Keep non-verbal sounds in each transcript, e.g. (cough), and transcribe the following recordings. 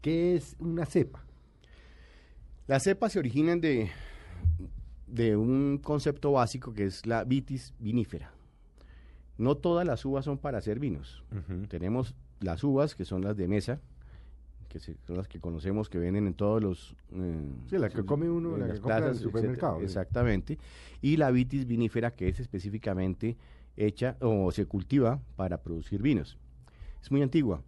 ¿Qué es una cepa? Las cepas se originan de, de un concepto básico que es la vitis vinífera. No todas las uvas son para hacer vinos. Tenemos las uvas, que son las de mesa, que son las que conocemos, que venden en todos los... Eh, sí, la que come uno, en la que compra en el supermercado. Exactamente. Y la vitis vinífera, que es específicamente hecha o se cultiva para producir vinos. Es muy antigua.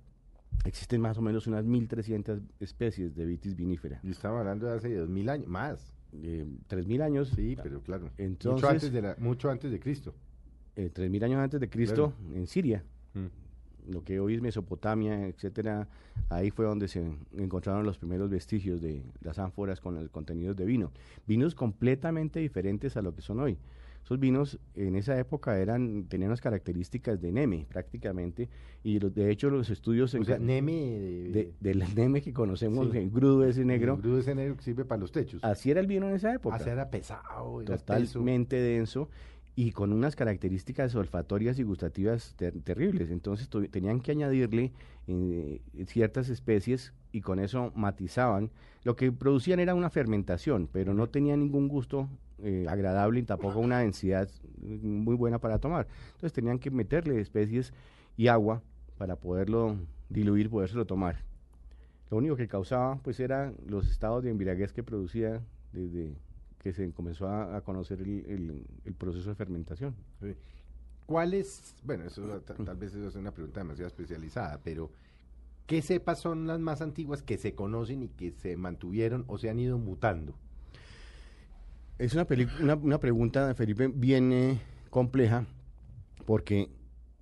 Existen más o menos unas 1.300 especies de vitis vinífera. Y estaba hablando de hace 2.000 años, más. Eh, 3.000 años. Sí, pero claro. mucho, antes de mucho antes de Cristo. Eh, 3.000 años antes de Cristo en Siria. Mm. Lo que hoy es Mesopotamia, etcétera. Ahí fue donde se encontraron los primeros vestigios de las ánforas con el contenido de vino. Vinos completamente diferentes a lo que son hoy. Esos vinos en esa época eran tenían unas características de Neme prácticamente y de hecho los estudios o sea, Neme de, del (laughs) Neme que conocemos, el grudo ese negro. El grudo ese negro que sirve para los techos. Así era el vino en esa época. Así era pesado. Totalmente denso y con unas características olfatorias y gustativas terribles. Entonces tenían que añadirle eh, ciertas especies y con eso matizaban. Lo que producían era una fermentación, pero no tenía ningún gusto eh, agradable y tampoco una densidad muy buena para tomar. Entonces tenían que meterle especies y agua para poderlo diluir, podérselo tomar. Lo único que causaba pues era los estados de embriaguez que producía desde que se comenzó a, conocer el, proceso de fermentación. ¿Cuál es, bueno, eso tal, vez es una pregunta demasiado especializada, pero ¿qué cepas son las más antiguas que se conocen y que se mantuvieron o se han ido mutando? Es una, una, una pregunta, Felipe, bien eh, compleja, porque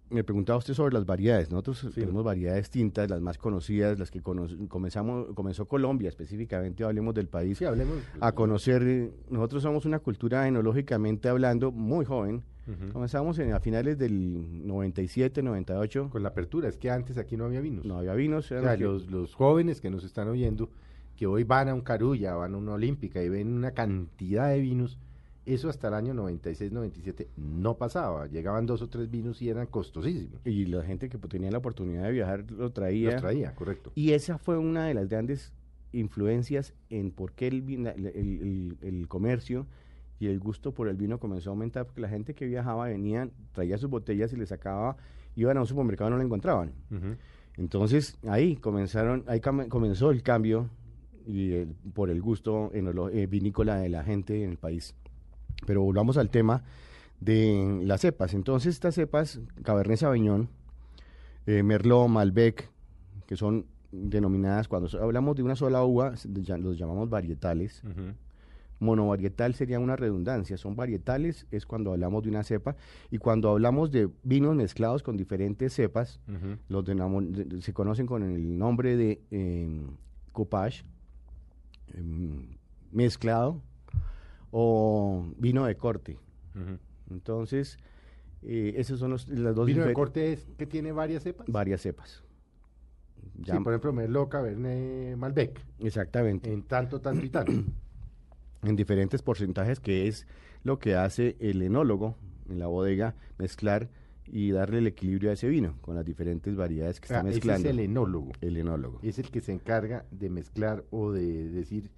me preguntaba usted sobre las variedades. Nosotros tenemos variedades distintas, las más conocidas, las que comenzamos, comenzó Colombia específicamente, hablemos del país, sí, hablemos, a conocer. Nosotros somos una cultura enológicamente hablando muy joven. Comenzamos en, a finales del 97, 98. Con la apertura, es que antes aquí no había vinos. No había vinos. O sea, los, los jóvenes que nos están oyendo que hoy van a un Carulla, van a una Olímpica y ven una cantidad de vinos, eso hasta el año 96, 97 no pasaba. Llegaban dos o tres vinos y eran costosísimos. Y la gente que tenía la oportunidad de viajar lo traía. Lo traía, correcto. Y esa fue una de las grandes influencias en por qué el, comercio y el gusto por el vino comenzó a aumentar, porque la gente que viajaba venía, traía sus botellas y le sacaba, iban a un supermercado y no la encontraban. Entonces ahí comenzaron, ahí comenzó el cambio y por el gusto en eh, vinícola de la gente en el país. Pero volvamos al tema de las cepas. Entonces, estas cepas, Cabernet Sauvignon, eh, Merlot, Malbec, que son denominadas, cuando hablamos de una sola uva, los llamamos varietales. Monovarietal sería una redundancia, son varietales, es cuando hablamos de una cepa, y cuando hablamos de vinos mezclados con diferentes cepas, los se conocen con el nombre de eh, coupage, Em, mezclado o vino de corte. Entonces, eh, esos son los, las dos ¿Vino de corte es que tiene varias cepas? Varias cepas. Ya, por ejemplo, Merlot, Cabernet, Malbec. Exactamente. En tanto, tanto y tanto. (clears throat) en diferentes porcentajes, que es lo que hace el enólogo en la bodega, mezclar y darle el equilibrio a ese vino con las diferentes variedades que está mezclando. Ese es el enólogo. El enólogo. Es el que se encarga de mezclar o de decir,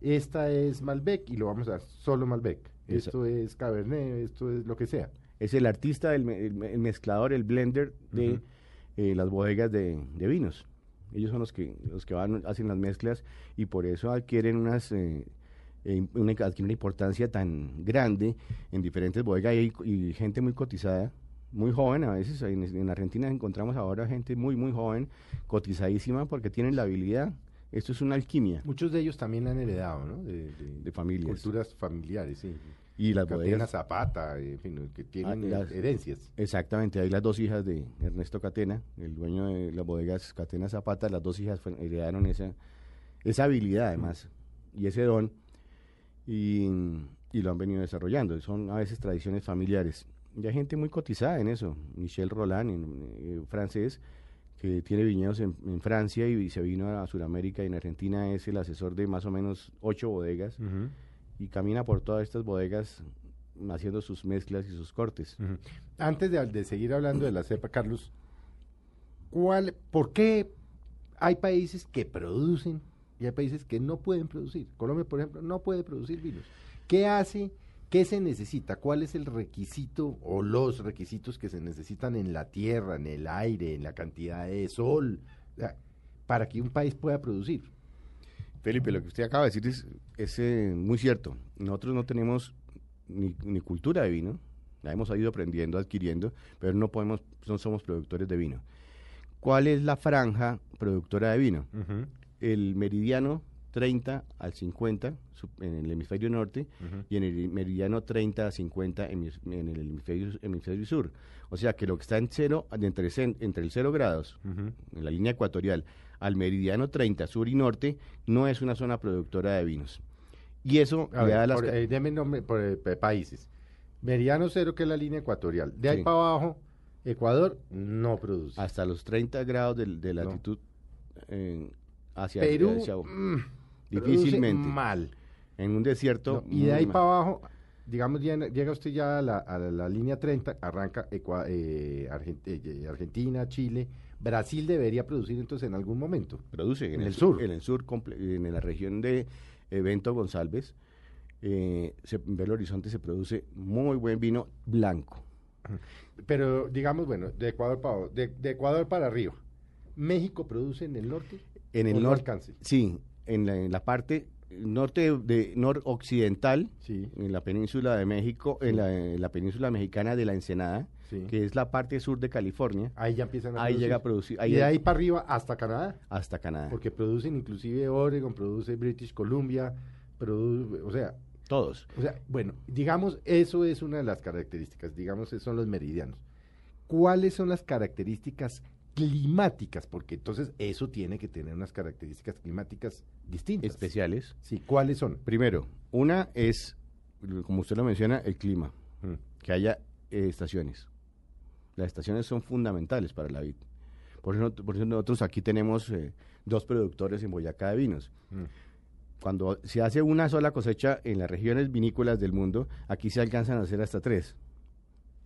esta es Malbec y lo vamos a dar solo Malbec. Esto es Cabernet, esto es lo que sea. Es el artista, el, mezclador, el blender de eh, las bodegas de, vinos. Ellos son los que los que van hacen las mezclas y por eso adquieren unas eh, eh, una, adquieren una importancia tan grande en diferentes bodegas y gente muy cotizada muy joven, a veces en, Argentina encontramos ahora gente muy, muy joven, cotizadísima, porque tienen la habilidad. Esto es una alquimia. Muchos de ellos también han heredado, ¿no? De, de, familias. Culturas familiares, sí. Y las Catena Zapata, en fin, que tienen ah, herencias. Exactamente, hay las dos hijas de Ernesto Catena, el dueño de las bodegas Catena Zapata, las dos hijas heredaron esa, esa habilidad además, y ese don, y, y lo han venido desarrollando. Son a veces tradiciones familiares. Y hay gente muy cotizada en eso. Michel Roland, en, francés, que tiene viñedos en, Francia y, se vino a Sudamérica y en Argentina es el asesor de más o menos ocho bodegas y camina por todas estas bodegas haciendo sus mezclas y sus cortes. Antes de, seguir hablando de la cepa, Carlos, ¿cuál, ¿por qué hay países que producen y hay países que no pueden producir. Colombia, por ejemplo, no puede producir vinos. ¿Qué hace? ¿Qué se necesita? ¿Cuál es el requisito o los requisitos que se necesitan en la tierra, en el aire, en la cantidad de sol, para que un país pueda producir? Felipe, lo que usted acaba de decir es, eh, muy cierto. Nosotros no tenemos ni, ni, cultura de vino, la hemos ido aprendiendo, adquiriendo, pero no podemos, no somos productores de vino. ¿Cuál es la franja productora de vino? El meridiano 30 al 50 en el hemisferio norte y en el meridiano 30 a 50 en, el hemisferio, sur. O sea que lo que está en cero, entre, entre el 0 grados, en la línea ecuatorial, al meridiano 30 sur y norte, no es una zona productora de vinos. Y eso le da las... Por, eh, nombre por eh, países. Meridiano cero, que es la línea ecuatorial. De ahí para abajo, Ecuador no produce. Hasta los 30 grados de, latitud hacia Perú. Mm, difícilmente. mal. En un desierto. y de ahí para abajo, digamos, llega usted ya a la, línea 30, arranca eh, eh, Argentina, Chile. Brasil debería producir entonces en algún momento. Produce en, el, sur. En el sur, en la región de Evento González, eh, en Belo Horizonte se produce muy buen vino blanco. Pero digamos, bueno, de Ecuador para, de, Ecuador para arriba, ¿México produce en el norte? En el norte. sí, en la, parte norte de noroccidental, sí. en la península de México, en, la, península mexicana de la Ensenada, que es la parte sur de California. Ahí ya empiezan a Ahí llega a producir. y de ahí para arriba hasta Canadá. Hasta Canadá. Porque producen inclusive Oregon, produce British Columbia, produce, o sea, todos. O sea, bueno, digamos, eso es una de las características, digamos, son los meridianos. ¿Cuáles son las características climáticas? Porque entonces eso tiene que tener unas características climáticas distintas. Especiales. Sí, ¿cuáles son? Primero, una es, como usted lo menciona, el clima, mm. que haya eh, estaciones. Las estaciones son fundamentales para la vid. Por eso, por eso nosotros aquí tenemos eh, dos productores en Boyacá de vinos. Mm cuando se hace una sola cosecha en las regiones vinícolas del mundo, aquí se alcanzan a hacer hasta tres,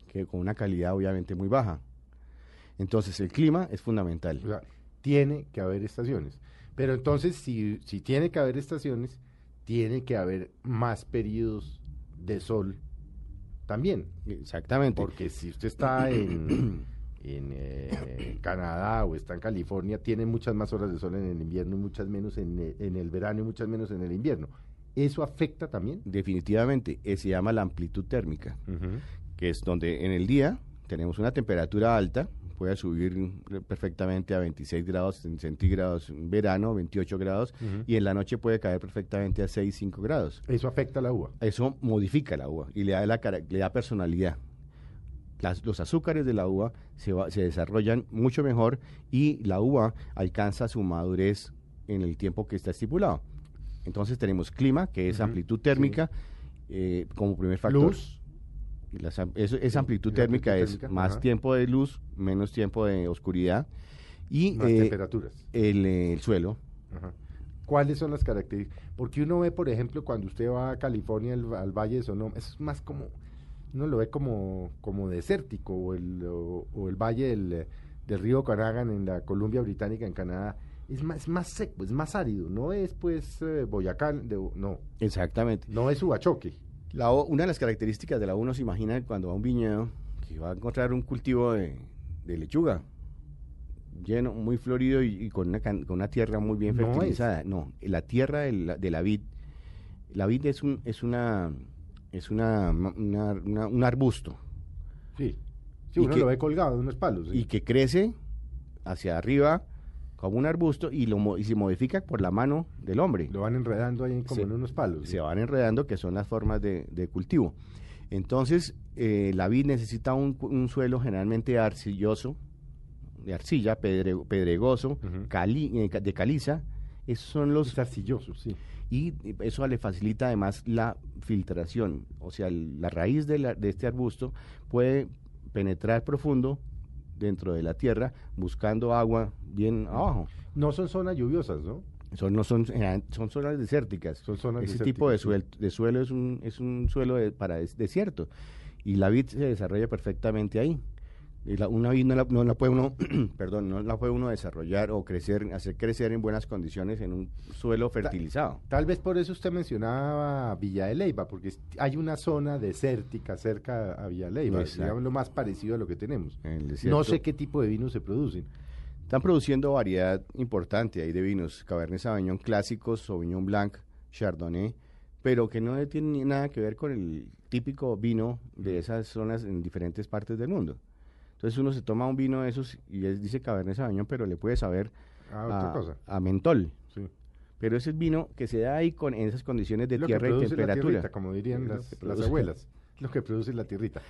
que con una calidad obviamente muy baja. Entonces el clima es fundamental. tiene que haber estaciones. Pero entonces, si, si tiene que haber estaciones, tiene que haber más periodos de sol también. Exactamente. Porque si usted está (clears throat) en en eh, Canadá o está en California, tienen muchas más horas de sol en el invierno y muchas menos en, eh, el verano y muchas menos en el invierno. ¿Eso afecta también? Definitivamente, eh, se llama la amplitud térmica, que es donde en el día tenemos una temperatura alta, puede subir perfectamente a 26 grados centígrados en verano, 28 grados, y en la noche puede caer perfectamente a 6, 5 grados. ¿Eso afecta la uva? Eso modifica la uva y le da, la, le da personalidad los azúcares de la uva se, se desarrollan mucho mejor y la uva alcanza su madurez en el tiempo que está estipulado. Entonces tenemos clima, que es amplitud térmica, eh, como primer factor. Luz. Esa amplitud térmica es más tiempo de luz, menos tiempo de oscuridad. Y más eh, temperaturas. El, suelo. ¿Cuáles son las características? Porque uno ve, por ejemplo, cuando usted va a California, al Valle de Sonoma, es más como uno lo ve como, como desértico, o el, o, el valle del, del, río Canagan en la Columbia Británica, en Canadá, es más, es más seco, es más árido, no es pues eh, Boyacá, no. Exactamente. No es Huachoque. La, una de las características de la uno se imagina cuando va a un viñedo que va a encontrar un cultivo de, lechuga lleno, muy florido y, con, una, con una tierra muy bien fertilizada. No, la tierra de la, de la vid, la vid es, un, es una es una, un arbusto. Sí, sí uno lo ve colgado de unos palos. Y que crece hacia arriba como un arbusto y, lo, y se modifica por la mano del hombre. Lo van enredando ahí como en unos palos. Se van enredando, que son las formas de, cultivo. Entonces, eh, la vid necesita un, suelo generalmente arcilloso, de arcilla, pedregoso, eh, de caliza. Esos son los... Es arcilloso, sí y eso le facilita además la filtración, o sea, la raíz de, la, de este arbusto puede penetrar profundo dentro de la tierra buscando agua bien abajo. No son zonas lluviosas, ¿no? Son, no son, eh, son zonas desérticas. Son zonas Ese tipo de, suelo, de suelo es un, es un suelo para desierto y la vid se desarrolla perfectamente ahí. Y la, una vid no la, no la puede uno, (clears throat) perdón, no la puede uno desarrollar o crecer, hacer crecer en buenas condiciones en un suelo fertilizado. Tal vez por eso usted mencionaba Villa de Leyva, porque hay una zona desértica cerca a Villa de Leyva, Exacto. digamos lo más parecido a lo que tenemos. No sé qué tipo de vinos se producen. Están produciendo variedad importante ahí de vinos, Cabernet Sauvignon clásicos, Sauvignon Blanc, Chardonnay, pero que no tienen nada que ver con el típico vino de esas zonas en diferentes partes del mundo. Entonces uno se toma un vino de esos y él dice Cabernet Sauvignon, pero le puede saber Ah, a, mentol. Sí. Pero ese es vino que se da ahí con en esas condiciones de Lo que tierra y produce la temperatura. tierrita, como dirían Es las, abuelas. Lo que produce la tierrita.